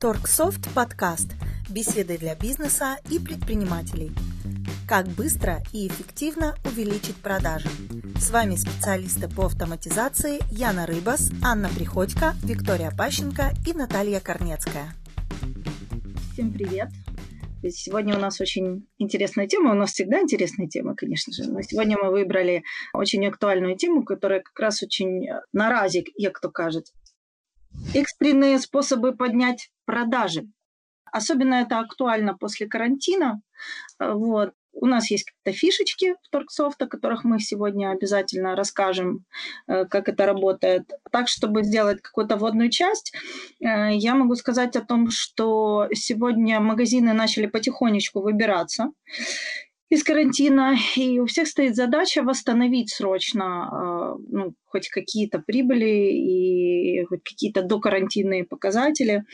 Торксофт подкаст. Беседы для бизнеса и предпринимателей. Как быстро и эффективно увеличить продажи. С вами специалисты по автоматизации Яна Рыбас, Анна Приходько, Виктория Пащенко и Наталья Корнецкая. Всем привет! Сегодня у нас очень интересная тема. У нас всегда интересная тема, конечно же. Но сегодня мы выбрали очень актуальную тему, которая как раз очень на разик, як то кажет. Экстренные способы поднять продажи. Особенно это актуально после карантина. Вот. У нас есть какие-то фишечки в Торксофт, о которых мы сегодня обязательно расскажем, э, как это работает. Так, чтобы сделать какую-то вводную часть, э, я могу сказать о том, что сегодня магазины начали потихонечку выбираться из карантина, и у всех стоит задача восстановить срочно э, ну, хоть какие-то прибыли и хоть какие-то докарантинные показатели.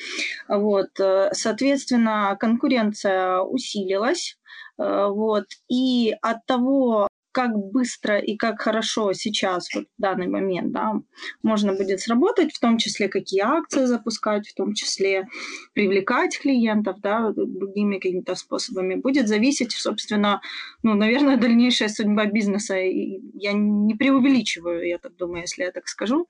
Вот. Соответственно, конкуренция усилилась, Э, вот. И от того, как быстро и как хорошо сейчас, вот в данный момент, да, можно будет сработать, в том числе какие акции запускать, в том числе привлекать клиентов, да, другими какими-то способами, будет зависеть, собственно, ну, наверное, дальнейшая судьба бизнеса. И я не преувеличиваю, я так думаю, если я так скажу.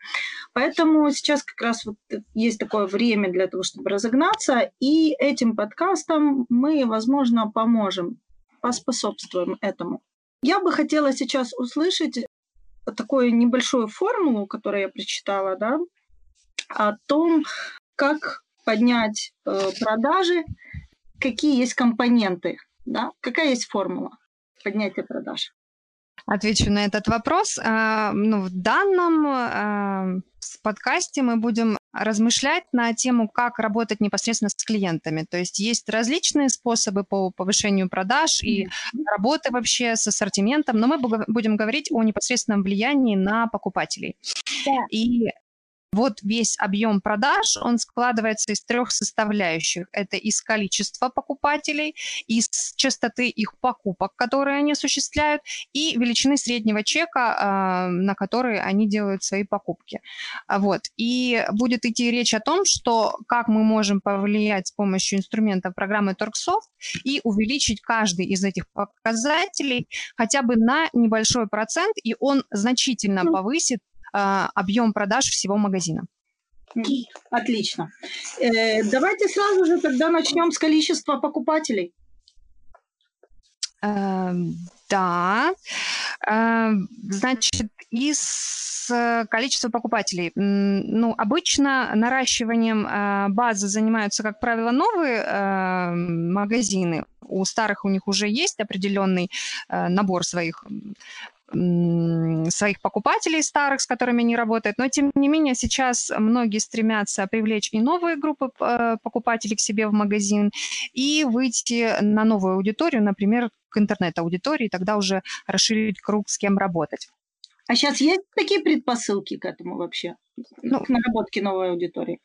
Поэтому сейчас как раз вот есть такое время для того, чтобы разогнаться, и этим подкастом мы, возможно, поможем поспособствуем этому. Я бы хотела сейчас услышать такую небольшую формулу, которую я прочитала, да, о том, как поднять э, продажи, какие есть компоненты, да, какая есть формула поднятия продаж. Отвечу на этот вопрос. А, ну, в данном а, подкасте мы будем размышлять на тему, как работать непосредственно с клиентами. То есть есть различные способы по повышению продаж и работы вообще с ассортиментом, но мы будем говорить о непосредственном влиянии на покупателей. Да. И вот весь объем продаж, он складывается из трех составляющих. Это из количества покупателей, из частоты их покупок, которые они осуществляют, и величины среднего чека, а, на который они делают свои покупки. Вот. И будет идти речь о том, что как мы можем повлиять с помощью инструментов программы Торксофт и увеличить каждый из этих показателей хотя бы на небольшой процент, и он значительно повысит а, объем продаж всего магазина. Отлично. Э, давайте сразу же тогда начнем с количества покупателей. Э, да. Э, значит, из э, количества покупателей. Ну, обычно наращиванием э, базы занимаются, как правило, новые магазины. У старых у них уже есть определенный набор своих своих покупателей старых, с которыми они работают, но тем не менее сейчас многие стремятся привлечь и новые группы э, покупателей к себе в магазин и выйти на новую аудиторию, например, к интернет-аудитории, тогда уже расширить круг, с кем работать. А сейчас есть такие предпосылки к этому вообще, ну, к наработке новой аудитории?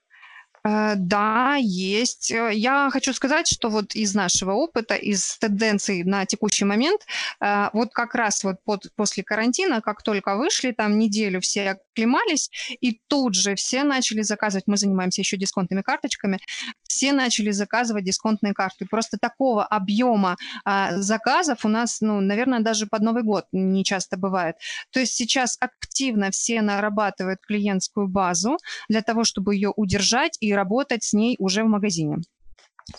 Э, да, есть. Э, я хочу сказать, что вот из нашего опыта, из тенденций на текущий момент, э, вот как раз вот под, после карантина, как только вышли, там неделю все оклемались, и тут же все начали заказывать, мы занимаемся еще дисконтными карточками, все начали заказывать дисконтные карты. Просто такого объема а, заказов у нас, ну, наверное, даже под Новый год не часто бывает. То есть сейчас активно все нарабатывают клиентскую базу для того, чтобы ее удержать и работать с ней уже в магазине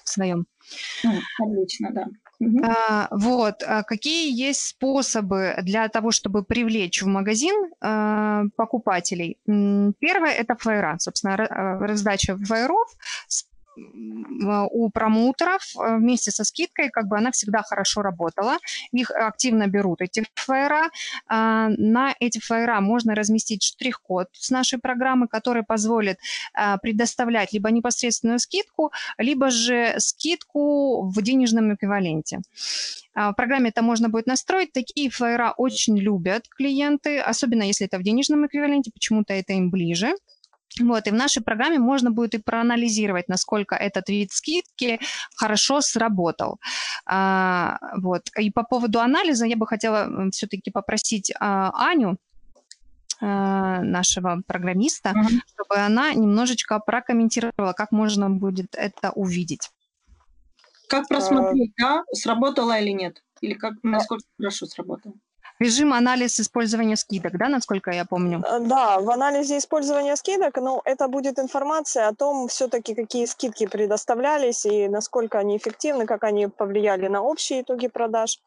в своем. Отлично, да. А, вот. А какие есть способы для того, чтобы привлечь в магазин а, покупателей? Первое – это флайера. Собственно, раздача флайеров с у промоутеров э, вместе со скидкой, как бы она всегда хорошо работала. Их активно берут, эти флайера. А, на эти флайера можно разместить штрих-код с нашей программы, который позволит а, предоставлять либо непосредственную скидку, либо же скидку в денежном эквиваленте. А, в программе это можно будет настроить. Такие флайера очень любят клиенты, особенно если это в денежном эквиваленте, почему-то это им ближе. Вот, и в нашей программе можно будет и проанализировать, насколько этот вид скидки хорошо сработал. А, вот. И по поводу анализа я бы хотела все-таки попросить а, Аню нашего программиста, mm-hmm. чтобы она немножечко прокомментировала, как можно будет это увидеть. Как просмотреть, а... да, сработало или нет? Или как, насколько хорошо сработало? Режим анализ использования скидок, да, насколько я помню? Э, да, в анализе использования скидок, ну, это будет информация о том, все-таки какие скидки предоставлялись и насколько они эффективны, как они повлияли на общие итоги продаж.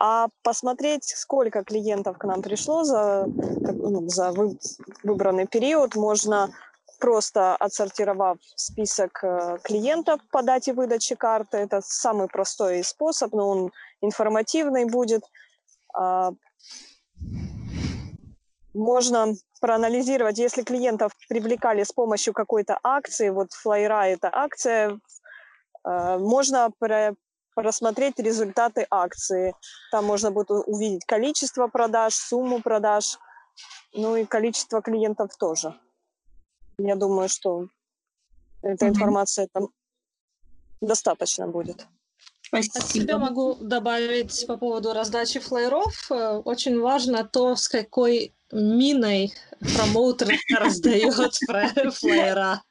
А посмотреть, сколько клиентов к нам пришло за, ну, за выбранный период, можно просто отсортировав список э, клиентов по дате выдачи карты. Это самый простой способ, но он информативный будет. Можно проанализировать, если клиентов привлекали с помощью какой-то акции, вот флайера это акция, э, можно просмотреть результаты акции. Там можно будет увидеть количество продаж, сумму продаж, ну и количество клиентов тоже. Я думаю, что эта информация там достаточно будет. Спасибо. От себя могу добавить по поводу раздачи флайеров. Э, очень важно то, с какой миной промоутер раздает флайера.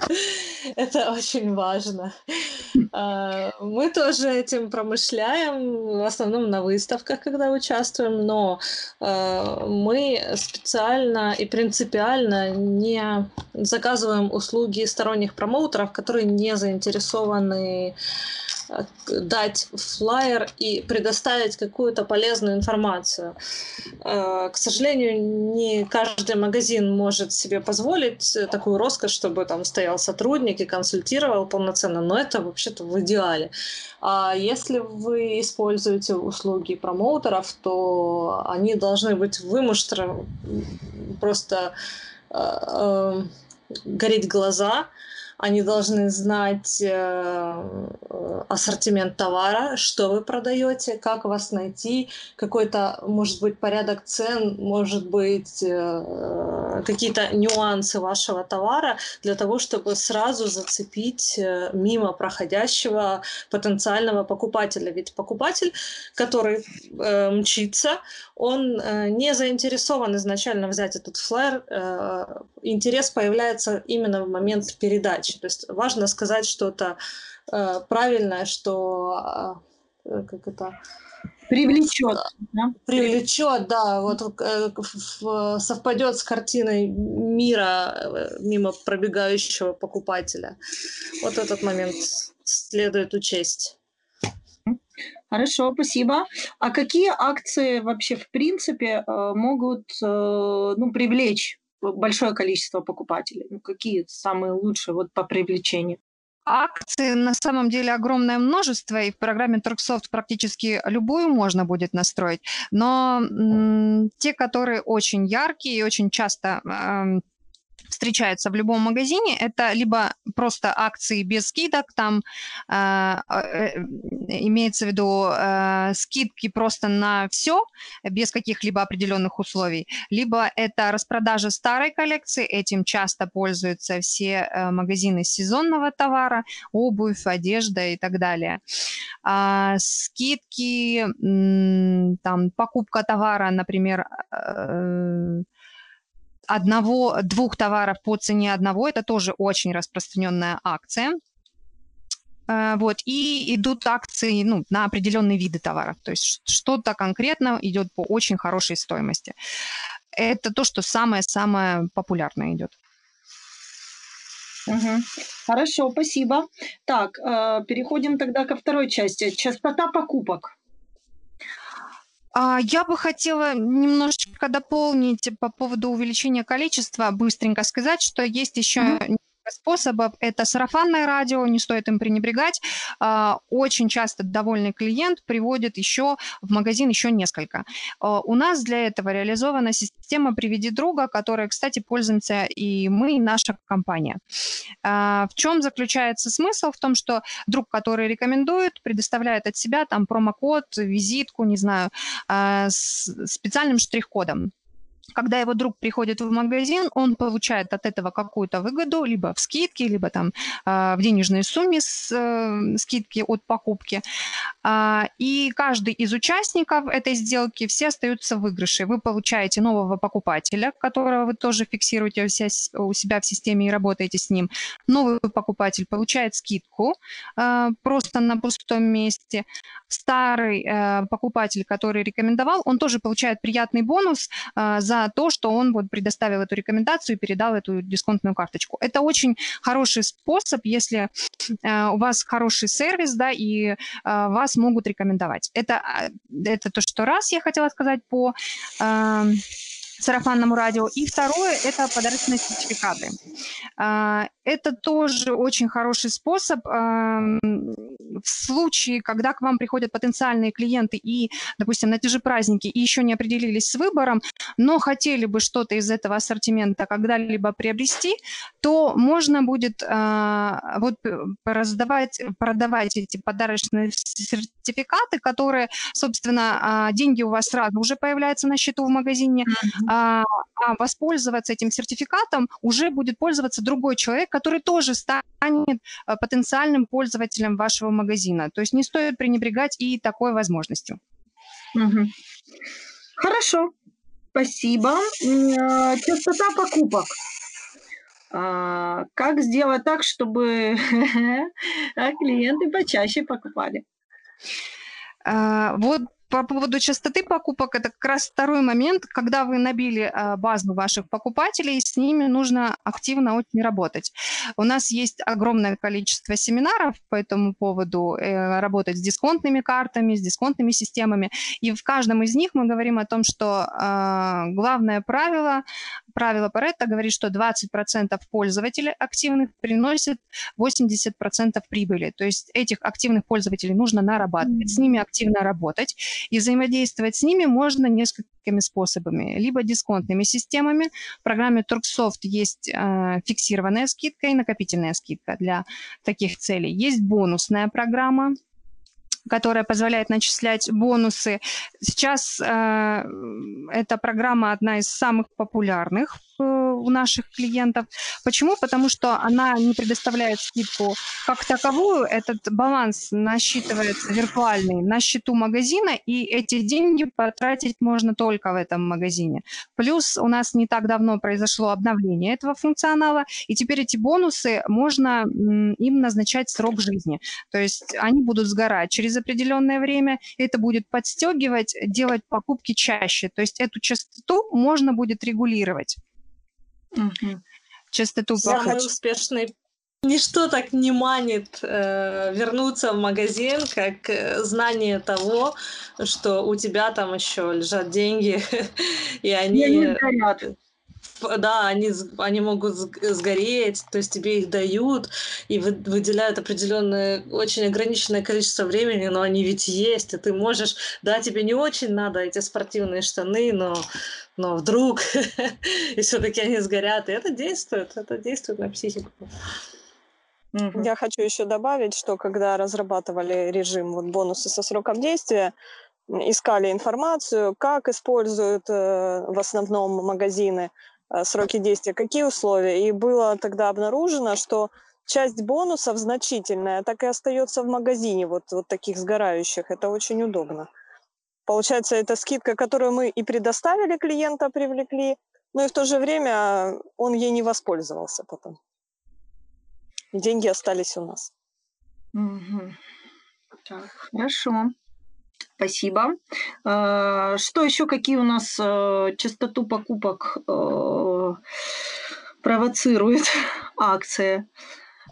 Это очень важно. А, мы тоже этим промышляем, в основном на выставках, когда участвуем, но а, мы специально и принципиально не заказываем услуги сторонних промоутеров, которые не заинтересованы дать флайер и предоставить какую-то полезную информацию. К сожалению, не каждый магазин может себе позволить такую роскошь, чтобы там стоял сотрудник и консультировал полноценно, но это вообще-то в идеале. А если вы используете услуги промоутеров, то они должны быть вымуштрены, просто э, э, гореть глаза, они должны знать э, э, ассортимент товара, что вы продаете, как вас найти, какой-то, может быть, порядок цен, может быть, э, какие-то нюансы вашего товара для того, чтобы сразу зацепить мимо проходящего потенциального покупателя. Ведь покупатель, который э, мчится, он э, не заинтересован изначально взять этот. Э, интерес появляется именно в момент передачи. То есть важно сказать что-то э, правильное, что э, как это привлечет, да? привлечет, да, вот э, совпадет с картиной мира э, мимо пробегающего покупателя. Вот этот момент следует учесть. Хорошо, спасибо. А какие акции вообще в принципе э, могут э, ну, привлечь большое количество покупателей? Ну, какие самые лучшие вот по привлечению? Акций на самом деле огромное множество, и в программе Торксофт практически любую можно будет настроить, но м- те, которые очень яркие и очень часто э, встречаются в любом магазине, это либо просто акции без скидок, там э, э, имеется в виду э, скидки просто на все, без каких-либо определенных условий, либо это распродажа старой коллекции, этим часто пользуются все э, магазины сезонного товара, обувь, одежда и так далее. А, скидки, там, покупка товара, например, э, одного, двух товаров по цене одного, это тоже очень распространенная акция. Э, вот, и идут акции ну, на определенные виды товаров. То есть что-то конкретно идет по очень хорошей стоимости. Это то, что самое-самое популярное идет. Угу. Хорошо, спасибо. Так, э, переходим тогда ко второй части. Частота покупок. А, я бы хотела немножечко дополнить по поводу увеличения количества, быстренько сказать, что есть еще способов. Это сарафанное радио, не стоит им пренебрегать. А, очень часто довольный клиент приводит еще в магазин еще несколько. А, у нас для этого реализована система «Приведи друга», которой, кстати, пользуемся и мы, и наша компания. А, в чем заключается смысл? В том, что друг, который рекомендует, предоставляет от себя там промокод, визитку, не знаю, с специальным штрих-кодом когда его друг приходит в магазин, он получает от этого какую-то выгоду, либо в скидке, либо там э, в денежной сумме с э, скидки от покупки. а, и каждый из участников этой сделки все остаются в выигрыше. Вы получаете нового покупателя, которого вы тоже фиксируете у себя в системе и работаете с ним. Новый покупатель получает скидку а, просто на пустом месте. Старый э, покупатель, который рекомендовал, он тоже получает приятный бонус а, то, что он вот предоставил эту рекомендацию и передал эту дисконтную карточку. Это очень хороший способ, если э, у вас хороший сервис, да, и вас могут рекомендовать. Это, это то, что раз я хотела сказать по сарафанному радио. И второе – это подарочные сертификаты. Это тоже очень хороший способ в случае, когда к вам приходят потенциальные клиенты и, допустим, на те же праздники и еще не определились с выбором, но хотели бы что-то из этого ассортимента когда-либо приобрести, то можно будет а, вот раздавать, продавать эти подарочные сертификаты, которые, собственно, а, деньги у вас сразу уже появляются на счету в магазине, mm-hmm а, воспользоваться этим сертификатом уже будет пользоваться другой человек, который тоже станет а, потенциальным пользователем вашего магазина. То есть не стоит пренебрегать и такой возможностью. Угу. Хорошо, спасибо. Частота покупок. Как сделать так, чтобы клиенты почаще покупали? Вот по поводу частоты покупок, это как раз второй момент, когда вы набили а, базу ваших покупателей, с ними нужно активно очень работать. У нас есть огромное количество семинаров по этому поводу, э, работать с дисконтными картами, с дисконтными системами, и в каждом из них мы говорим о том, что а, главное правило правило Паретта говорит, что 20% пользователей активных приносит 80% прибыли. То есть этих активных пользователей нужно нарабатывать, с ними активно работать. И взаимодействовать с ними можно несколькими способами. Либо дисконтными системами. В программе Turksoft есть э, фиксированная скидка и накопительная скидка для таких целей. Есть бонусная программа, которая позволяет начислять бонусы. Сейчас э, эта программа одна из самых популярных Э, у наших клиентов. Почему? Потому что она не предоставляет скидку как таковую. Этот баланс насчитывается виртуальный на счету магазина, и эти деньги потратить можно только в этом магазине. Плюс у нас не так давно произошло обновление этого функционала, и теперь эти бонусы можно им назначать срок жизни. То есть они будут сгорать через определенное время, это будет подстегивать, делать покупки чаще. То есть эту частоту можно будет регулировать. Угу. Частоту Самый успешный. Ничто так не манит э, вернуться в магазин, как э, знание того, что у тебя там еще лежат деньги, и они... они горят да, они, они могут сгореть, то есть тебе их дают и выделяют определенное, очень ограниченное количество времени, но они ведь есть, и ты можешь, да, тебе не очень надо эти спортивные штаны, но, но вдруг, и все-таки они сгорят, и это действует, это действует на психику. Я хочу еще добавить, что когда разрабатывали режим вот, бонусы со сроком действия, искали информацию, как используют э, в основном магазины сроки действия, какие условия. И было тогда обнаружено, что часть бонусов значительная так и остается в магазине, вот, вот таких сгорающих. Это очень удобно. Получается, это скидка, которую мы и предоставили клиента, привлекли, но и в то же время он ей не воспользовался потом. Деньги остались у нас. Угу. Так, хорошо. Спасибо. Э, что еще, какие у нас э, частоту покупок э, провоцирует акция?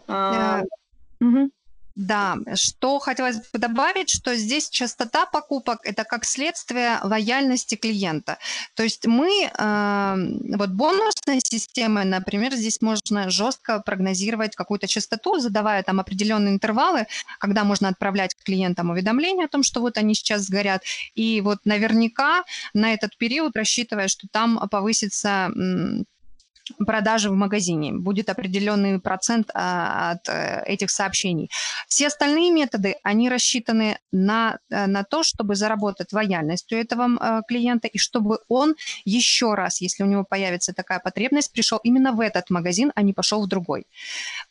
Угу. Да, что хотелось бы добавить, что здесь частота покупок – это как следствие лояльности клиента. То есть мы, э, вот бонусной системой, например, здесь можно жестко прогнозировать какую-то частоту, задавая там определенные интервалы, когда можно отправлять клиентам уведомления о том, что вот они сейчас сгорят. И вот наверняка на этот период, рассчитывая, что там повысится продажи в магазине, будет определенный процент а, от э, этих сообщений. Все остальные методы, они рассчитаны на, э, на то, чтобы заработать лояльность у этого э, клиента и чтобы он еще раз, если у него появится такая потребность, пришел именно в этот магазин, а не пошел в другой.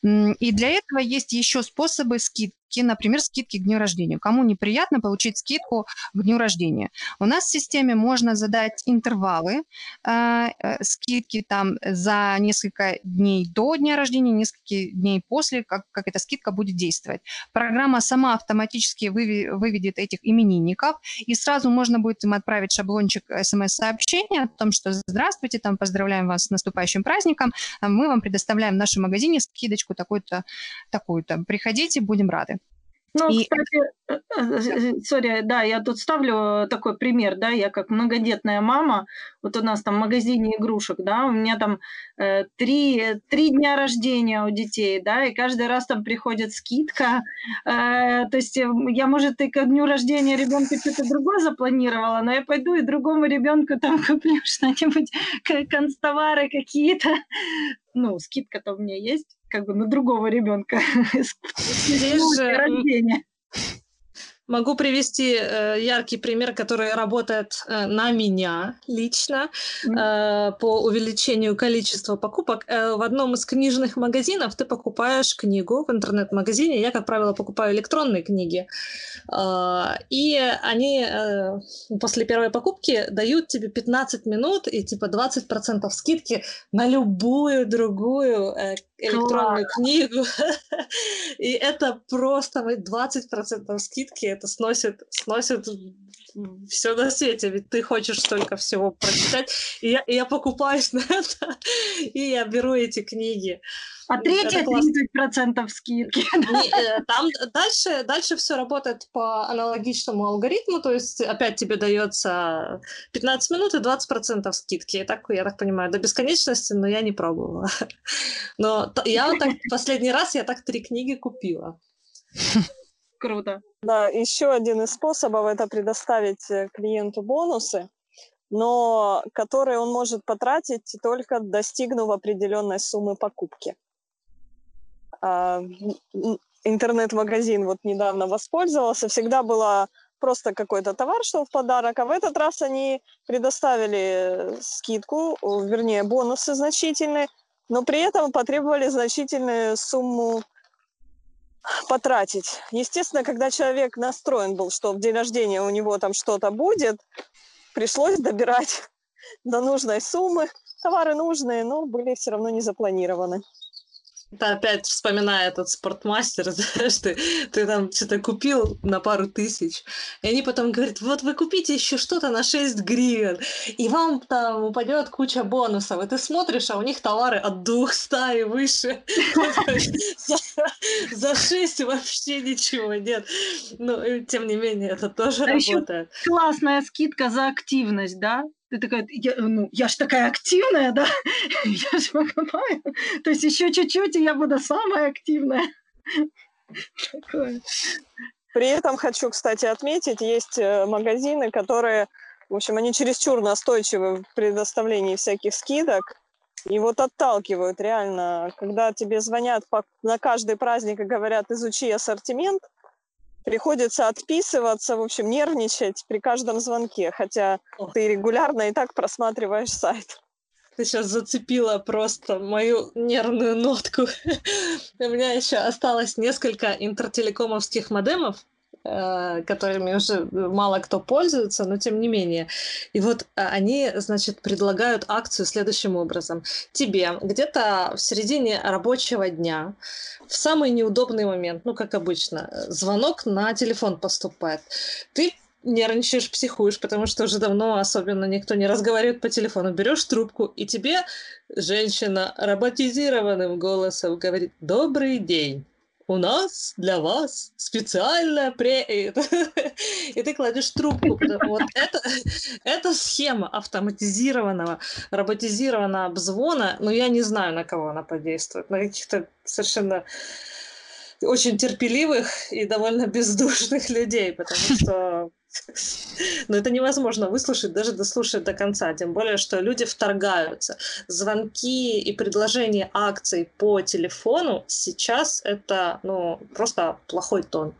И для этого есть еще способы скидки например, скидки к дню рождения. Кому неприятно получить скидку к дню рождения? У нас в системе можно задать интервалы э, э, скидки там за несколько дней до дня рождения, несколько дней после, как, как эта скидка будет действовать. Программа сама автоматически выведет этих именинников, и сразу можно будет им отправить шаблончик смс-сообщения о том, что «Здравствуйте, там, поздравляем вас с наступающим праздником, мы вам предоставляем в нашем магазине скидочку такую-то, такую-то. Приходите, будем рады». Ну, и... кстати, э, э, э, сори, да, я тут ставлю такой пример, да, я как многодетная мама, вот у нас там в магазине игрушек, да, у меня там э, три, три дня рождения у детей, да, и каждый раз там приходит скидка, э, то есть я, может, и к дню рождения ребенка что-то другое запланировала, но я пойду и другому ребенку там куплю что-нибудь, констовары какие-то, ну, скидка-то у меня есть, как бы на другого ребенка. Здесь же рождения. Могу привести э, яркий пример, который работает э, на меня лично э, по увеличению количества покупок. Э, в одном из книжных магазинов ты покупаешь книгу в интернет-магазине. Я, как правило, покупаю электронные книги. Э, и они э, после первой покупки дают тебе 15 минут и типа 20% скидки на любую другую э, электронную Класс. книгу. И это просто 20% скидки это сносит, сносит все на свете, ведь ты хочешь столько всего прочитать. И я, и я покупаюсь на это, и я беру эти книги. А третье 30% скидки. Э, там дальше, дальше все работает по аналогичному алгоритму, то есть опять тебе дается 15 минут и 20% скидки. Я так, я так понимаю, до бесконечности, но я не пробовала. Но я вот так, последний раз я так три книги купила. Круто. Да, еще один из способов это предоставить э, клиенту бонусы, но которые он может потратить только достигнув определенной суммы покупки. А, интернет-магазин вот недавно воспользовался, всегда было просто какой-то товар шел в подарок, а в этот раз они предоставили скидку, вернее, бонусы значительные, но при этом потребовали значительную сумму потратить. Естественно, когда человек настроен был, что в день рождения у него там что-то будет, пришлось добирать до нужной суммы. Товары нужные, но были все равно не запланированы. Да, опять вспоминая этот спортмастер, знаешь, ты, ты там что-то купил на пару тысяч, и они потом говорят, вот вы купите еще что-то на 6 гривен, и вам там упадет куча бонусов, и ты смотришь, а у них товары от 200 и выше, за 6 вообще ничего нет. Но, тем не менее, это тоже работает. Классная скидка за активность, да? Ты такая, я, ну, я ж такая активная, да, я ж покупаю. То есть еще чуть-чуть, и я буду самая активная. При этом хочу, кстати, отметить, есть э, магазины, которые, в общем, они чересчур настойчивы в предоставлении всяких скидок, и вот отталкивают реально, когда тебе звонят по, на каждый праздник и говорят, изучи ассортимент, приходится отписываться, в общем, нервничать при каждом звонке, хотя ты регулярно и так просматриваешь сайт. Ты сейчас зацепила просто мою нервную нотку. У меня еще осталось несколько интертелекомовских модемов, которыми уже мало кто пользуется, но тем не менее. И вот а, они, значит, предлагают акцию следующим образом. Тебе где-то в середине рабочего дня, в самый неудобный момент, ну, как обычно, звонок на телефон поступает. Ты нервничаешь, психуешь, потому что уже давно особенно никто не разговаривает по телефону. Берешь трубку, и тебе женщина роботизированным голосом говорит «Добрый день» у нас для вас специальная пре... И ты кладешь трубку. Вот это, это схема автоматизированного, роботизированного обзвона. Но я не знаю, на кого она подействует. На каких-то совершенно очень терпеливых и довольно бездушных людей, потому что но это невозможно выслушать, даже дослушать до конца. Тем более, что люди вторгаются. Звонки и предложения акций по телефону сейчас это ну, просто плохой тон.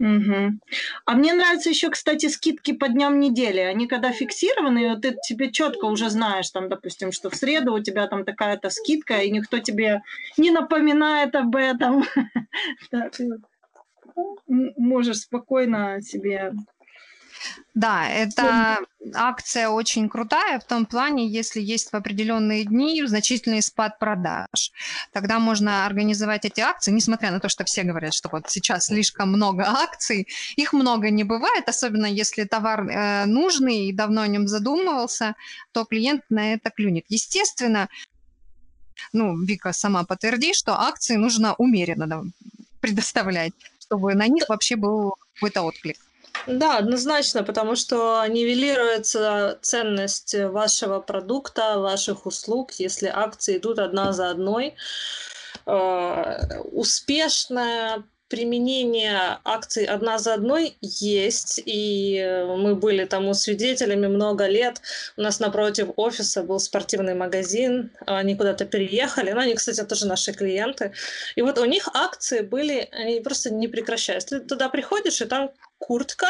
Угу. А мне нравятся еще, кстати, скидки по дням недели. Они когда фиксированы, вот ты тебе четко уже знаешь, там, допустим, что в среду у тебя там такая-то скидка, и никто тебе не напоминает об этом. Можешь спокойно себе да, это акция очень крутая в том плане, если есть в определенные дни значительный спад продаж. Тогда можно организовать эти акции, несмотря на то, что все говорят, что вот сейчас слишком много акций. Их много не бывает, особенно если товар э, нужный и давно о нем задумывался, то клиент на это клюнет. Естественно, ну, Вика сама подтверди, что акции нужно умеренно предоставлять, чтобы на них вообще был какой-то отклик. Да, однозначно, потому что нивелируется ценность вашего продукта, ваших услуг, если акции идут одна за одной. Э, успешная применение акций одна за одной есть, и мы были тому свидетелями много лет. У нас напротив офиса был спортивный магазин, они куда-то переехали, но они, кстати, тоже наши клиенты. И вот у них акции были, они просто не прекращаются. Ты туда приходишь, и там куртка,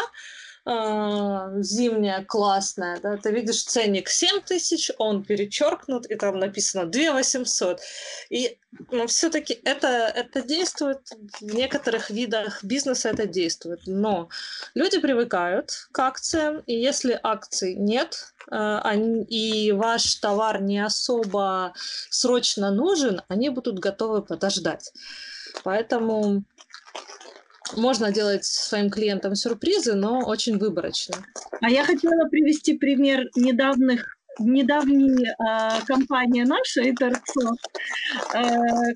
э, зимняя классная, да, ты видишь ценник 7 тысяч, он перечеркнут, и там написано 2 800. И ну, все-таки это, это действует, в некоторых видах бизнеса это действует, но люди привыкают к акциям, и если акций нет, они, и ваш товар не особо срочно нужен, они будут готовы подождать. Поэтому можно делать своим клиентам сюрпризы, но очень выборочно. А я хотела привести пример недавних недавней э, компании нашей, Торцо, э,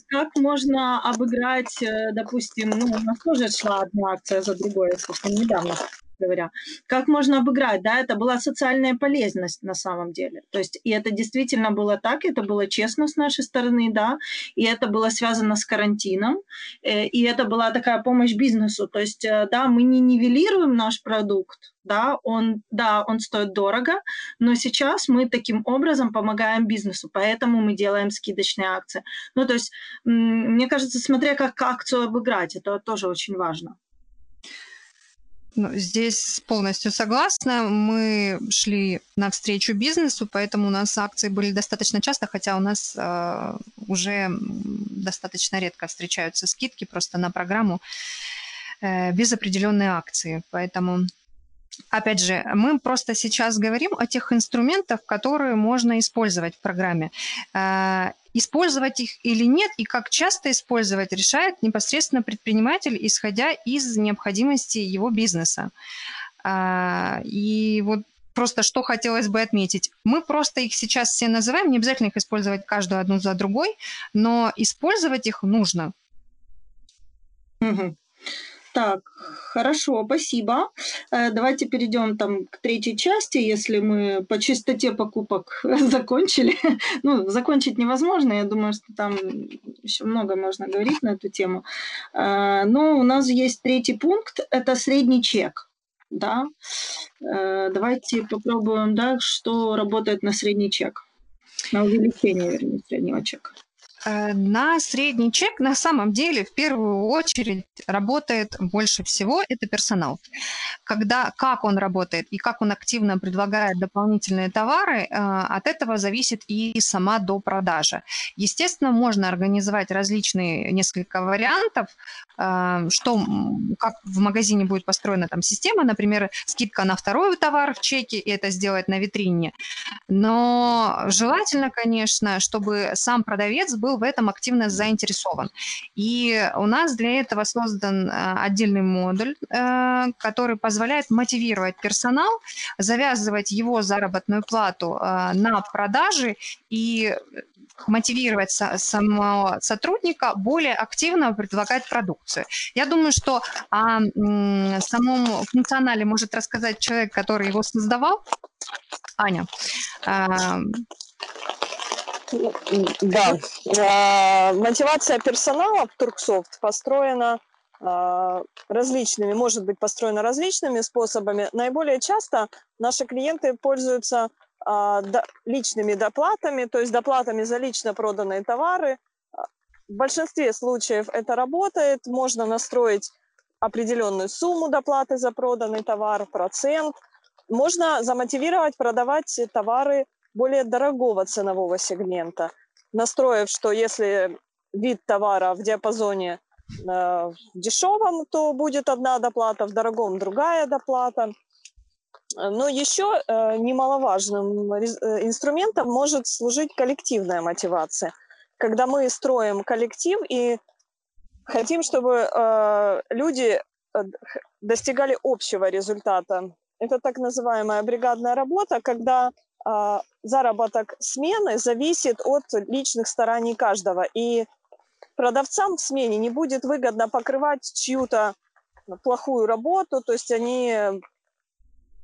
как можно обыграть, э, допустим, ну, у нас тоже шла одна акция за другой, совсем недавно говоря. Как можно обыграть, да, это была социальная полезность на самом деле. То есть, и это действительно было так, это было честно с нашей стороны, да, и это было связано с карантином, э, и это была такая помощь бизнесу. То есть, э, да, мы не нивелируем наш продукт, да, он, да, он стоит дорого, но сейчас мы таким образом помогаем бизнесу, поэтому мы делаем скидочные акции. Ну, то есть, мне кажется, смотря как акцию обыграть, это тоже очень важно. Ну, здесь полностью согласна. Мы шли навстречу бизнесу, поэтому у нас акции были достаточно часто, хотя у нас э, уже достаточно редко встречаются скидки просто на программу э, без определенной акции. Поэтому Опять же, мы просто сейчас говорим о тех инструментах, которые можно использовать в программе. Э, использовать их или нет, и как часто использовать, решает непосредственно предприниматель, исходя из необходимости его бизнеса. Э, и вот просто что хотелось бы отметить. Мы просто их сейчас все называем, не обязательно их использовать каждую одну за другой, но использовать их нужно. Угу. Так, хорошо, спасибо. Э, давайте перейдем там к третьей части, если мы по чистоте покупок закончили. Ну, закончить невозможно, я думаю, что там еще много можно говорить на эту тему. Э, но у нас есть третий пункт, это средний чек. Да? Э, давайте попробуем, да, что работает на средний чек, на увеличение, вернее, среднего чека. Э, на средний чек на самом деле в первую очередь работает больше всего это персонал. Когда, как он работает и как он активно предлагает дополнительные товары, э, от этого зависит и сама до продажи. Естественно, можно организовать различные несколько вариантов, э, что, как в магазине будет построена там система, например, скидка на второй товар в чеке, и это сделать на витрине. Но желательно, конечно, чтобы сам продавец был в этом активно заинтересован. И у нас для этого создан э, отдельный модуль, э, который позволяет мотивировать персонал, завязывать его заработную плату э, на продажи и мотивировать самого сотрудника более активно предлагать продукцию. Я думаю, что о самом функционале может рассказать человек, который его создавал. Аня. Да, а, мотивация персонала в Турксофт построена а, различными, может быть построена различными способами. Наиболее часто наши клиенты пользуются а, личными доплатами, то есть доплатами за лично проданные товары. В большинстве случаев это работает, можно настроить определенную сумму доплаты за проданный товар, процент. Можно замотивировать продавать товары более дорогого ценового сегмента, настроив, что если вид товара в диапазоне э, дешевом, то будет одна доплата, в дорогом другая доплата. Но еще э, немаловажным э, инструментом может служить коллективная мотивация. Когда мы строим коллектив и хотим, чтобы люди достигали общего результата. Это так называемая бригадная работа, когда заработок смены зависит от личных стараний каждого. И продавцам в смене не будет выгодно покрывать чью-то плохую работу, то есть они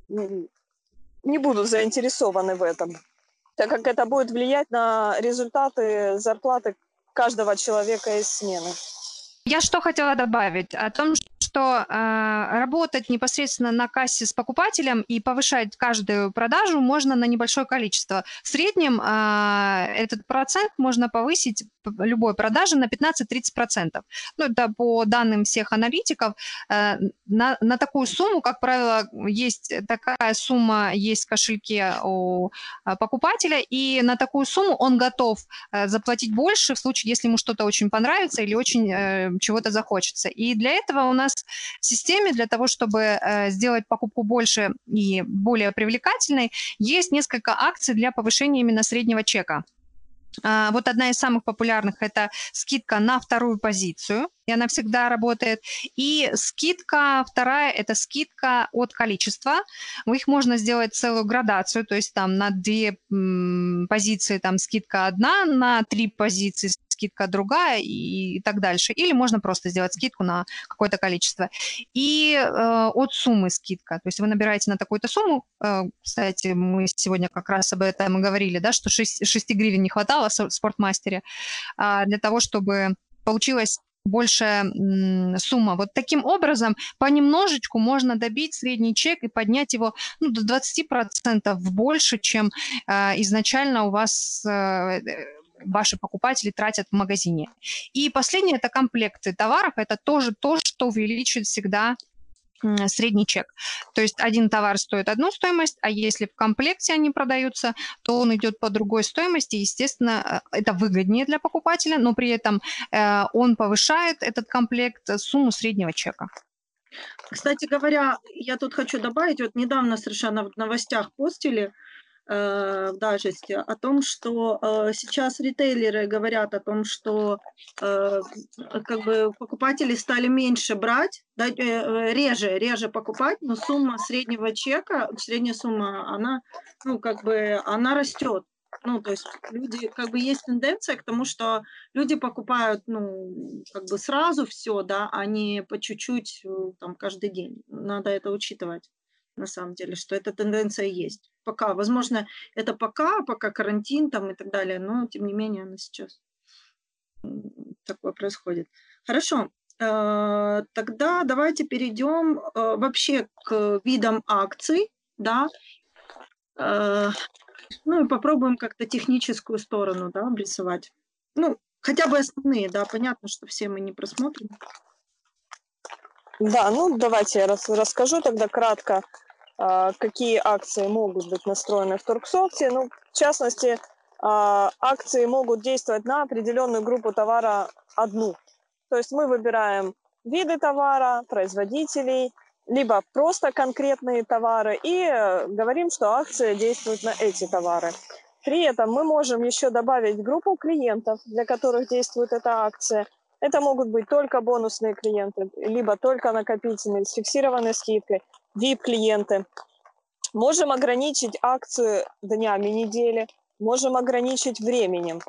не будут заинтересованы в этом, так как это будет влиять на результаты зарплаты каждого человека из смены. Я что хотела добавить? О том, что э, работать непосредственно на кассе с покупателем и повышать каждую продажу можно на небольшое количество. В среднем э, этот процент можно повысить любой продажи на 15-30%. Ну, это по данным всех аналитиков. Э, на, на такую сумму, как правило, есть такая сумма есть в кошельке у э, покупателя, и на такую сумму он готов э, заплатить больше в случае, если ему что-то очень понравится или очень чего-то захочется. И для этого у нас в системе, для того, чтобы сделать покупку больше и более привлекательной, есть несколько акций для повышения именно среднего чека. А, вот одна из самых популярных – это скидка на вторую позицию, и она всегда работает. И скидка вторая – это скидка от количества. Их можно сделать целую градацию, то есть там на две позиции там скидка одна, на три позиции скидка другая и, и так дальше. Или можно просто сделать скидку на какое-то количество. И э, от суммы скидка. То есть вы набираете на такую-то сумму. Э, кстати, мы сегодня как раз об этом и говорили, да, что 6, 6 гривен не хватало в спортмастере э, для того, чтобы получилось большая сумма. Вот таким образом понемножечку можно добить средний чек и поднять его ну, до 20% больше, чем э, изначально у вас э, ваши покупатели тратят в магазине. И последнее – это комплекты товаров. Это тоже то, что увеличивает всегда средний чек. То есть один товар стоит одну стоимость, а если в комплекте они продаются, то он идет по другой стоимости. Естественно, э, это выгоднее для покупателя, но при этом э, он повышает этот комплект э, сумму среднего чека. Кстати говоря, я тут хочу добавить, вот недавно совершенно в новостях постили, в дажесте о том, что э, сейчас ритейлеры говорят о том, что э, как бы покупатели стали меньше брать, да, реже, реже покупать, но сумма среднего чека, средняя сумма, она, ну, как бы, она растет. Ну, то есть люди, как бы есть тенденция к тому, что люди покупают, ну, как бы сразу все, да, а не по чуть-чуть там каждый день. Надо это учитывать на самом деле, что эта тенденция есть. Пока, возможно, это пока, пока карантин там и так далее, но тем не менее она сейчас такое происходит. Хорошо, э, тогда давайте перейдем э, вообще к видам акций, да, э, ну и попробуем как-то техническую сторону, да, обрисовать. Ну, хотя бы основные, да, понятно, что все мы не просмотрим. Да, ну давайте я расскажу тогда кратко какие акции могут быть настроены в торксофте. Ну, в частности, а, акции могут действовать на определенную группу товара одну. То есть мы выбираем виды товара, производителей, либо просто конкретные товары и говорим, что акция действует на эти товары. При этом мы можем еще добавить группу клиентов, для которых действует эта акция. Это могут быть только бонусные клиенты, либо только накопительные с фиксированной скидкой, VIP-клиенты. Можем ограничить акцию днями недели, можем ограничить временем.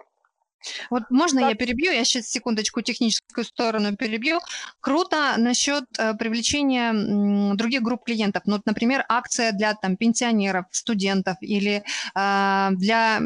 Вот можно как... я перебью? Я сейчас секундочку техническую сторону перебью. Круто насчет э, привлечения других групп клиентов. Ну, например, акция для там, пенсионеров, студентов или э, для,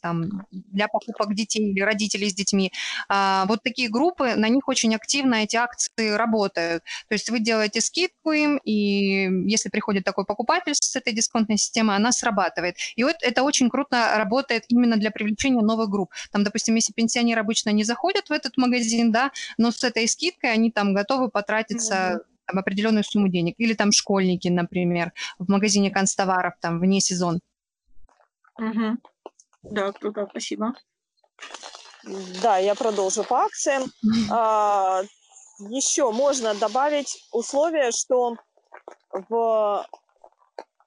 там, для покупок детей или родителей с детьми. Э, вот такие группы, на них очень активно эти акции работают. То есть вы делаете скидку им, и если приходит такой покупатель с этой дисконтной системой, она срабатывает. И вот это очень круто работает именно для привлечения новых групп. Там, допустим, если пенсионеры обычно не заходят в этот магазин, да, но с этой скидкой они там готовы потратиться mm-hmm. там, определенную сумму денег. Или там школьники, например, в магазине констоваров там вне сезон. Угу. Да, круто, спасибо. Да, я продолжу по акциям. А, еще можно добавить условие, что в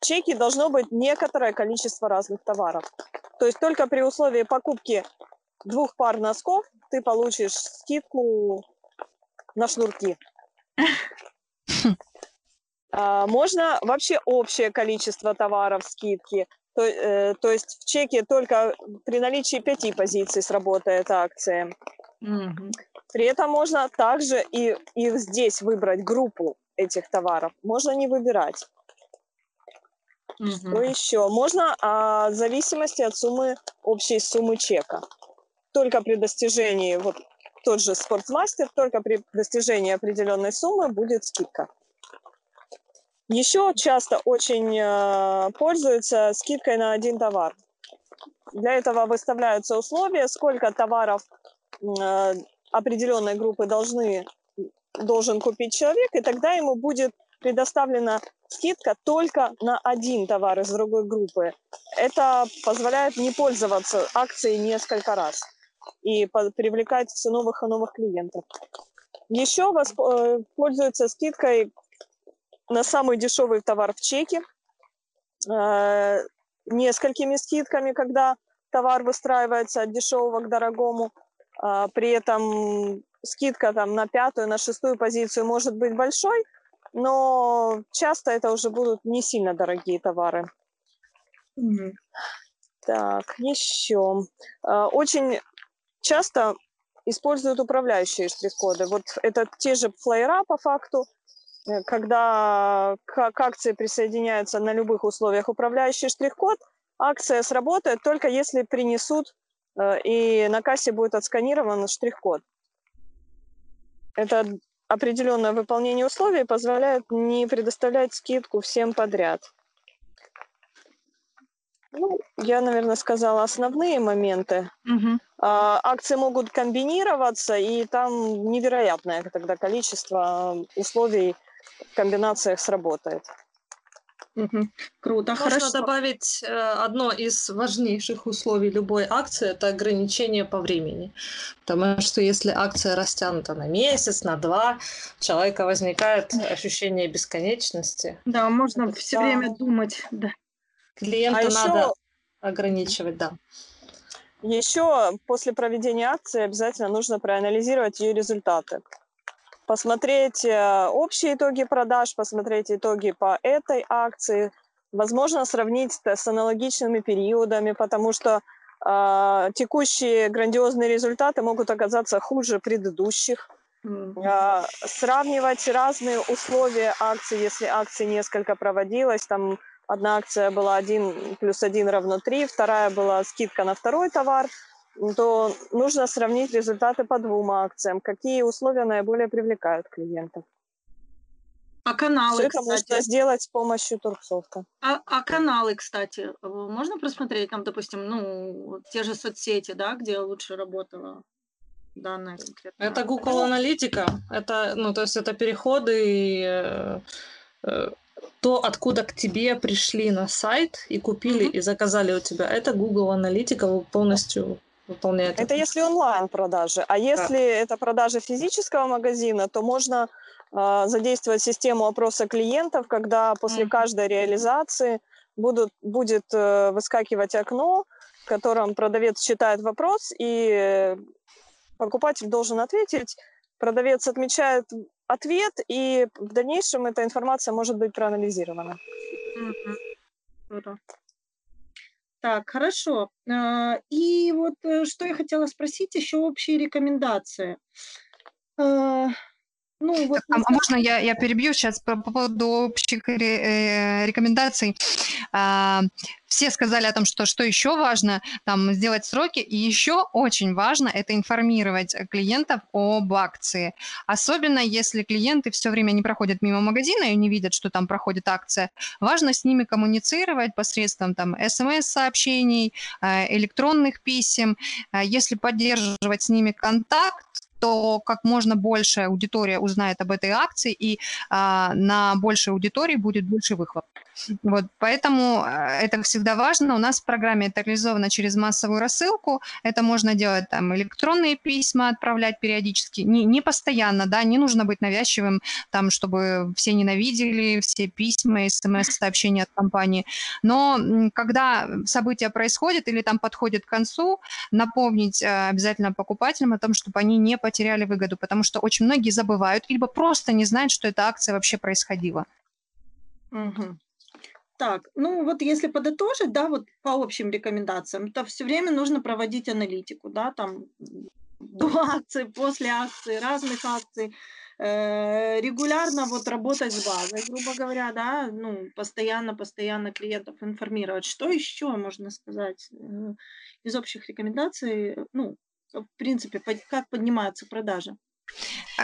чеке должно быть некоторое количество разных товаров. То есть только при условии покупки двух пар носков ты получишь скидку на шнурки. А, можно вообще общее количество товаров скидки. То, э, то есть в чеке только при наличии пяти позиций сработает акция. Угу. При этом можно также и их здесь выбрать группу этих товаров. Можно не выбирать. Угу. Что еще? Можно а, в зависимости от суммы, общей суммы чека. Только при достижении, вот тот же спортмастер, только при достижении определенной суммы будет скидка. Еще часто очень э, пользуются скидкой на один товар. Для этого выставляются условия, сколько товаров э, определенной группы должны, должен купить человек, и тогда ему будет предоставлена скидка только на один товар из другой группы. Это позволяет не пользоваться акцией несколько раз и привлекать все новых и новых клиентов. Еще э, пользуются скидкой на самый дешевый товар в чеке, э, несколькими скидками, когда товар выстраивается от дешевого к дорогому. Э, при этом скидка там на пятую, на шестую позицию может быть большой, но часто это уже будут не сильно дорогие товары. Mm-hmm. Так, еще. Э, очень часто используют управляющие штрих-коды. Вот это те же флайера по факту, Э, когда к акции присоединяются на любых условиях управляющий штрих-код, акция сработает только если принесут э, и на кассе будет отсканирован штрих-код. Это определенное выполнение условий позволяет не предоставлять скидку всем подряд. Ну, я, наверное, сказала основные моменты. Угу. А, акции могут комбинироваться, и там невероятное тогда количество условий комбинациях сработает. Угу. Круто, Можно хорошо. добавить э, одно из важнейших условий любой акции – это ограничение по времени. Потому что если акция растянута на месяц, на два, у человека возникает ощущение бесконечности. Да, можно это все да. время думать. Да. Клиента а надо еще... ограничивать, да. Еще после проведения акции обязательно нужно проанализировать ее результаты посмотреть э, общие итоги продаж, посмотреть итоги по этой акции, возможно, сравнить с аналогичными периодами, потому что э, текущие грандиозные результаты могут оказаться хуже предыдущих. Mm-hmm. Э, сравнивать разные условия акций, если акции несколько проводилось, там одна акция была 1 плюс 1 равно 3, вторая была скидка на второй товар – то нужно сравнить результаты по двум акциям, какие условия наиболее привлекают клиентов. А каналы, Все это кстати. можно сделать с помощью Турксофта. А, а каналы, кстати, можно просмотреть там, допустим, ну, те же соцсети, да, где лучше работала данная конкретная? Это Google Аналитика, это, ну, то есть это переходы и э, э, то, откуда к тебе пришли на сайт и купили mm-hmm. и заказали у тебя, это Google Аналитика полностью выполняет. Это если онлайн продажи. А если да. это продажи физического магазина, то можно э, задействовать систему опроса клиентов, когда после mm-hmm. каждой реализации будут, будет э, выскакивать окно, в котором продавец читает вопрос, и покупатель должен ответить. Продавец отмечает ответ, и в дальнейшем эта информация может быть проанализирована. Так, хорошо. А, и вот э, что я хотела спросить, еще общие рекомендации. А, Ну, вот, а, а можно я, я перебью сейчас по, по поводу общих ре, э, рекомендаций? А, все сказали о том, что что еще важно, там сделать сроки, и еще очень важно это информировать клиентов об акции. Особенно если клиенты все время не проходят мимо магазина и не видят, что там проходит акция, важно с ними коммуницировать посредством там смс-сообщений, э, электронных писем. Э, если поддерживать с ними контакт, то как можно больше аудитория узнает об этой акции, и а, на большей аудитории будет больше выхлоп. Вот, поэтому э, это всегда важно. У нас в программе это реализовано через массовую рассылку. Это можно делать там электронные письма отправлять периодически, не, не постоянно, да, не нужно быть навязчивым, там, чтобы все ненавидели все письма, смс-сообщения от компании. Но когда события происходят или там подходит к концу, напомнить э, обязательно покупателям о том, чтобы они не потеряли выгоду, потому что очень многие забывают, либо просто не знают, что эта акция вообще происходила. Угу. Так, ну вот если подытожить, да, вот по общим рекомендациям, то все время нужно проводить аналитику, да, там до акции, после акции, разных акций, э, регулярно вот работать с базой, грубо говоря, да, ну, постоянно, постоянно клиентов информировать. Что еще можно сказать э, из общих рекомендаций, ну, в принципе, под, как поднимаются продажи?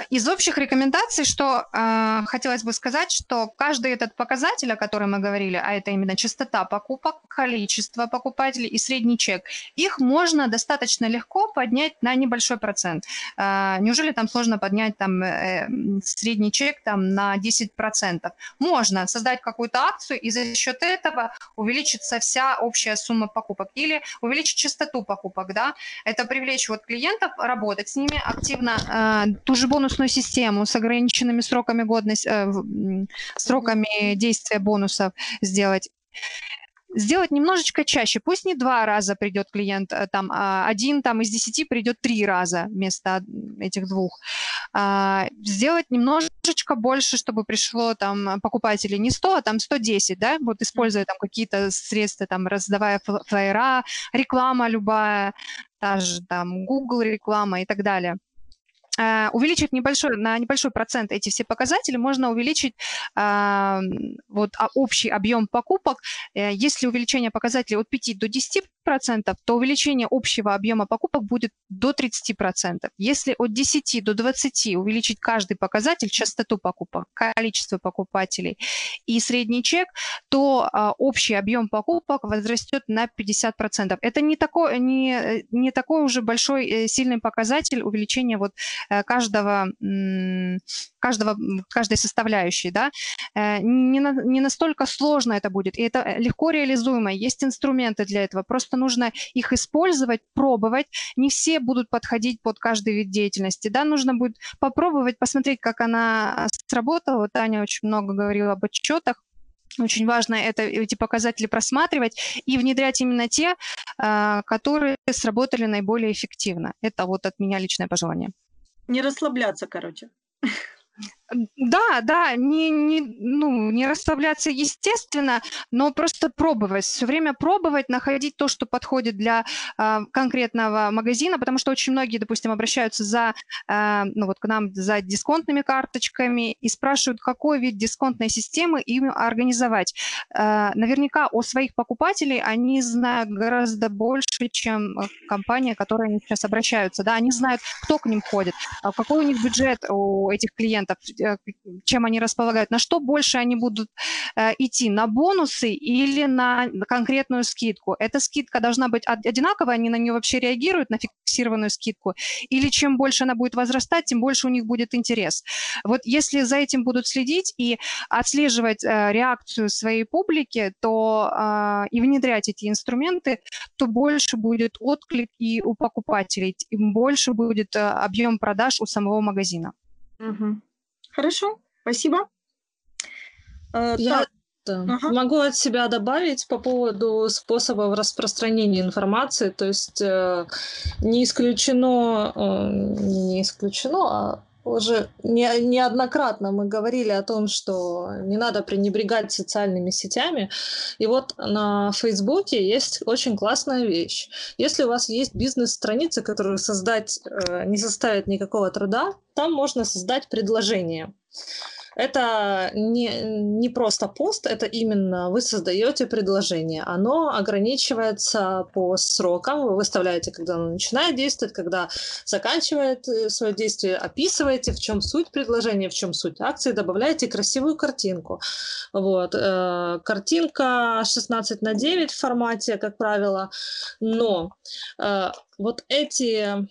Из общих рекомендаций, что э, хотелось бы сказать, что каждый этот показатель, о котором мы говорили, а это именно частота покупок, количество покупателей и средний чек, их можно достаточно легко поднять на небольшой процент. Э, неужели там сложно поднять там э, средний чек там на 10%? Можно создать какую-то акцию и за счет этого увеличится вся общая сумма покупок или увеличить частоту покупок, да? Это привлечь вот клиентов, работать с ними активно, э, ту же бонусную систему с ограниченными сроками годности, э, сроками действия бонусов сделать сделать немножечко чаще. Пусть не два раза придет клиент, э, там а один там из десяти придет три раза вместо этих двух. А, сделать немножечко больше, чтобы пришло там покупателей не 100, а там 110, да, вот используя там какие-то средства, там раздавая флайера, реклама любая, та же там Google реклама и так далее. Э, увеличив небольшой, на небольшой процент эти все показатели, можно увеличить э, вот, а, общий объем покупок. Э, если увеличение показателей от 5 до 10 процентов, то увеличение общего объема покупок будет до 30%. Если от 10 до 20 увеличить каждый показатель, частоту покупок, количество покупателей и средний чек, то а, общий объем покупок возрастет на 50%. Это не такой, не, не такой уже большой э, сильный показатель увеличения вот э, каждого, каждого, каждой составляющей. Да? Э, не, не настолько сложно это будет, и это легко реализуемо. Есть инструменты для этого. Просто просто нужно их использовать, пробовать. Не все будут подходить под каждый вид деятельности, да, нужно будет попробовать, посмотреть, как она сработала. Вот Таня очень много говорила об отчетах, очень важно это, эти показатели просматривать и внедрять именно те, а, которые сработали наиболее эффективно. Это вот от меня личное пожелание. Не расслабляться, короче. Да, да, не, не, ну, не расслабляться естественно, но просто пробовать, все время пробовать, находить то, что подходит для э, конкретного магазина, потому что очень многие, допустим, обращаются за, э, ну вот к нам за дисконтными карточками и спрашивают, какой вид дисконтной системы им организовать. Э, наверняка о своих покупателей они знают гораздо больше, чем компания, к которой они сейчас обращаются, да, они знают, кто к ним ходит, какой у них бюджет у этих клиентов, Э, чем они располагают, на что больше они будут э, идти, на бонусы или на конкретную скидку. Эта скидка должна быть одинаковая, они на нее вообще реагируют, на фиксированную скидку, или чем больше она будет возрастать, тем больше у них будет интерес. Вот если за этим будут следить и отслеживать э, реакцию своей публики, то и внедрять эти инструменты, то больше будет отклик и у покупателей, и больше будет объем продаж у самого магазина. Угу. Хорошо, спасибо. Э, Я Ага. Могу от себя добавить по поводу способов распространения информации. То есть э, не исключено, э, не исключено, а уже не, неоднократно мы говорили о том, что не надо пренебрегать социальными сетями. И вот на Фейсбуке есть очень классная вещь. Если у вас есть бизнес-страница, которую создать э, не составит никакого труда, там можно создать предложение. Это не, не просто пост, это именно вы создаете предложение. Оно ограничивается по срокам. Вы выставляете, когда оно начинает действовать, когда заканчивает э, свое действие, описываете, в чем суть предложения, в чем суть акции, добавляете красивую картинку. Вот. Э, картинка 16 на 9 в формате, как правило, но э, вот эти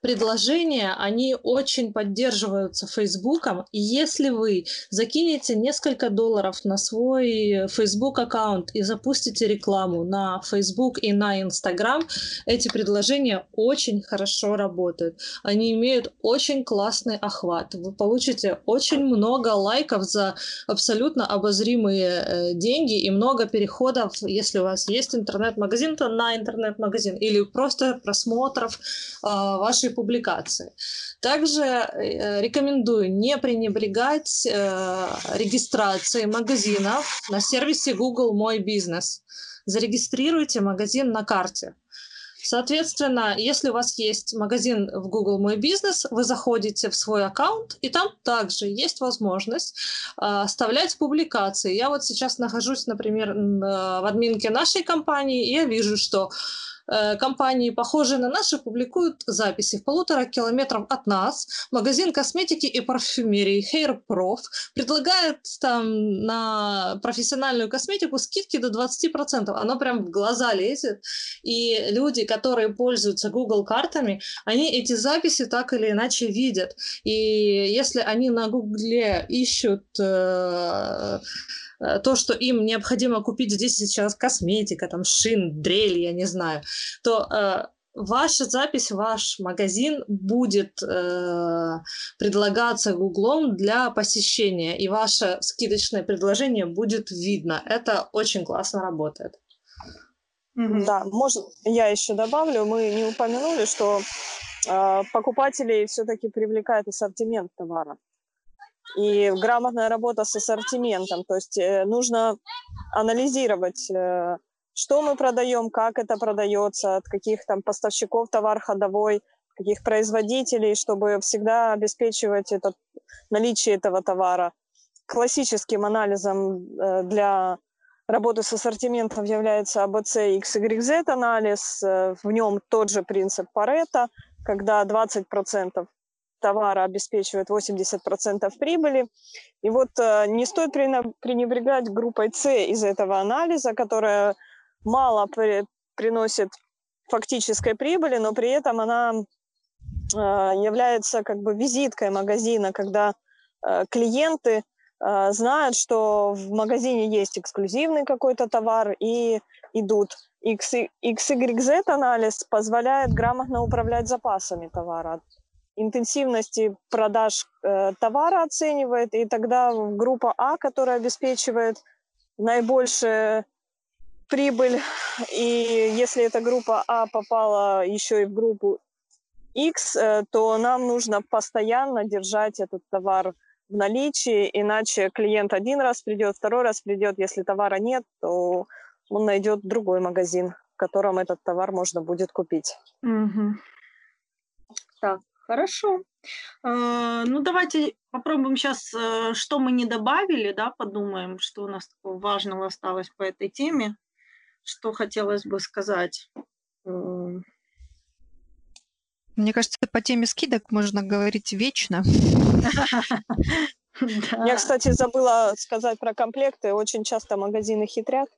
предложения, они очень поддерживаются Фейсбуком. И если вы закинете несколько долларов на свой Facebook аккаунт и запустите рекламу на Facebook и на Instagram, эти предложения очень хорошо работают. Они имеют очень классный охват. Вы получите очень много лайков за абсолютно обозримые э, деньги и много переходов, если у вас есть интернет-магазин, то на интернет-магазин или просто просмотров э, вашей публикации. Также э, рекомендую не пренебрегать э, регистрацией магазинов на сервисе Google Мой бизнес. Зарегистрируйте магазин на карте. Соответственно, если у вас есть магазин в Google Мой бизнес, вы заходите в свой аккаунт, и там также есть возможность э, оставлять публикации. Я вот сейчас нахожусь, например, в админке нашей компании, и я вижу, что Э, компании, похожие на наши, публикуют записи в полутора километров от нас. Магазин косметики и парфюмерии Hair Prof предлагает там на профессиональную косметику скидки до 20%. Оно прям в глаза лезет. И люди, которые пользуются Google картами, они эти записи так или иначе видят. И если они на Гугле ищут э, Э, то, что им необходимо купить здесь сейчас косметика, там шин, дрель, я не знаю, то э, ваша запись, ваш магазин будет э, предлагаться Гуглом для посещения, и ваше скидочное предложение будет видно. Это очень классно работает. Да, может, я еще добавлю, мы не упомянули, что э, покупателей все-таки привлекает ассортимент товара и грамотная работа с ассортиментом. То есть э, нужно анализировать, э, что мы продаем, как это продается, от каких там поставщиков товар ходовой, каких производителей, чтобы всегда обеспечивать это, наличие этого товара. Классическим анализом э, для работы с ассортиментом является ABC XYZ анализ. В нем тот же принцип Паретта, когда 20% товара обеспечивает 80% прибыли. И вот э, не стоит пренебрегать группой С из этого анализа, которая мало при, приносит фактической прибыли, но при этом она э, является как бы визиткой магазина, когда э, клиенты знают, что в магазине есть эксклюзивный какой-то товар и идут. XYZ анализ позволяет грамотно управлять запасами товара интенсивности продаж э, товара оценивает, и тогда группа А, которая обеспечивает наибольшую прибыль, и если эта группа А попала еще и в группу X, э, то нам нужно постоянно держать этот товар в наличии, иначе клиент один раз придет, второй раз придет, если товара нет, то он найдет другой магазин, в котором этот товар можно будет купить. Угу. Так, Хорошо. А, ну, давайте попробуем сейчас, э, что мы не добавили, да, подумаем, что у нас такого важного осталось по этой теме, что хотелось бы сказать. Мне кажется, по теме скидок можно говорить вечно. Я, кстати, забыла сказать про комплекты. Очень часто магазины хитрят.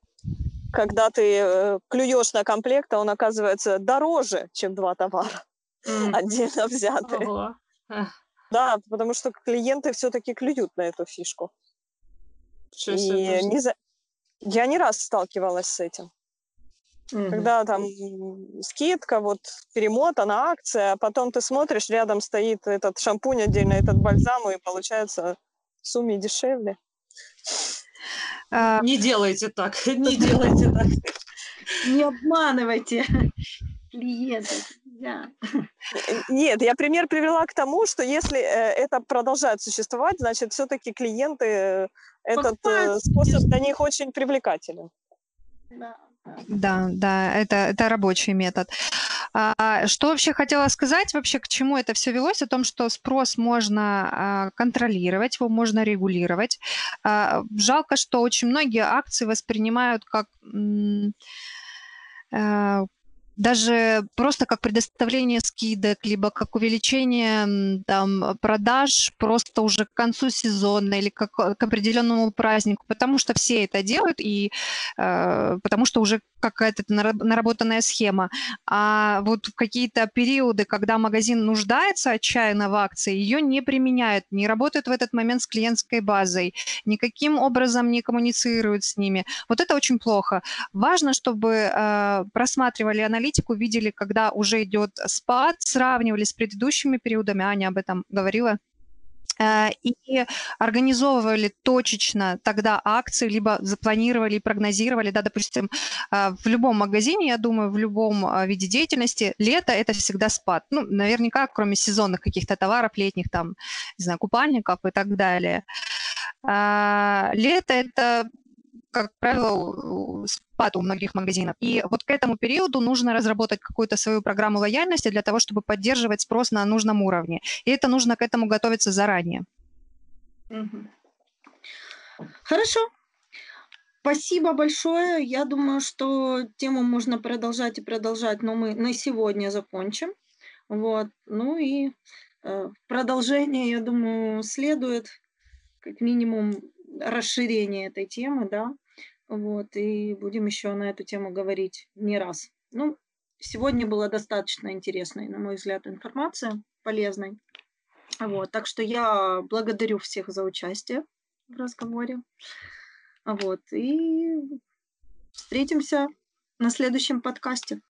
Когда ты э, клюешь на комплект, а он оказывается дороже, чем два товара отдельно взятые. Да, потому что клиенты все-таки клюют на эту фишку. И не за... я не раз сталкивалась с этим. Угу. Когда там скидка, вот перемотана акция, а потом ты смотришь, рядом стоит этот шампунь отдельно, этот бальзам, и получается в сумме дешевле. А... Не делайте так, не делайте так. Не обманывайте. Клиентов. Да. Нет, я пример привела к тому, что если э, это продолжает существовать, значит, все-таки клиенты, э, этот э, способ для них очень привлекателен. Да, да, да это, это рабочий метод. А, что вообще хотела сказать, вообще к чему это все велось? О том, что спрос можно а, контролировать, его можно регулировать. А, жалко, что очень многие акции воспринимают как даже просто как предоставление скидок, либо как увеличение там, продаж просто уже к концу сезона или как, к определенному празднику, потому что все это делают, и э, потому что уже какая-то наработанная схема. А вот в какие-то периоды, когда магазин нуждается отчаянно в акции, ее не применяют, не работают в этот момент с клиентской базой, никаким образом не коммуницируют с ними. Вот это очень плохо. Важно, чтобы э, просматривали аналитику, видели, когда уже идет спад, сравнивали с предыдущими периодами. Аня об этом говорила. Э, и организовывали точечно тогда акции, либо запланировали и прогнозировали, да, допустим, э, в любом магазине, я думаю, в любом э, виде деятельности, лето – это всегда спад. Ну, наверняка, кроме сезонных каких-то товаров, летних, там, не знаю, купальников и так далее. Лето – это как правило, спад у многих магазинов. И вот к этому периоду нужно разработать какую-то свою программу лояльности для того, чтобы поддерживать спрос на нужном уровне. И это нужно к этому готовиться заранее. Хорошо. Спасибо большое. Я думаю, что тему можно продолжать и продолжать, но мы на сегодня закончим. Вот. Ну и э, продолжение, я думаю, следует как минимум расширение этой темы, да, вот, и будем еще на эту тему говорить не раз. Ну, сегодня была достаточно интересной, на мой взгляд, информация, полезной. Вот, так что я благодарю всех за участие в разговоре. Вот, и встретимся на следующем подкасте.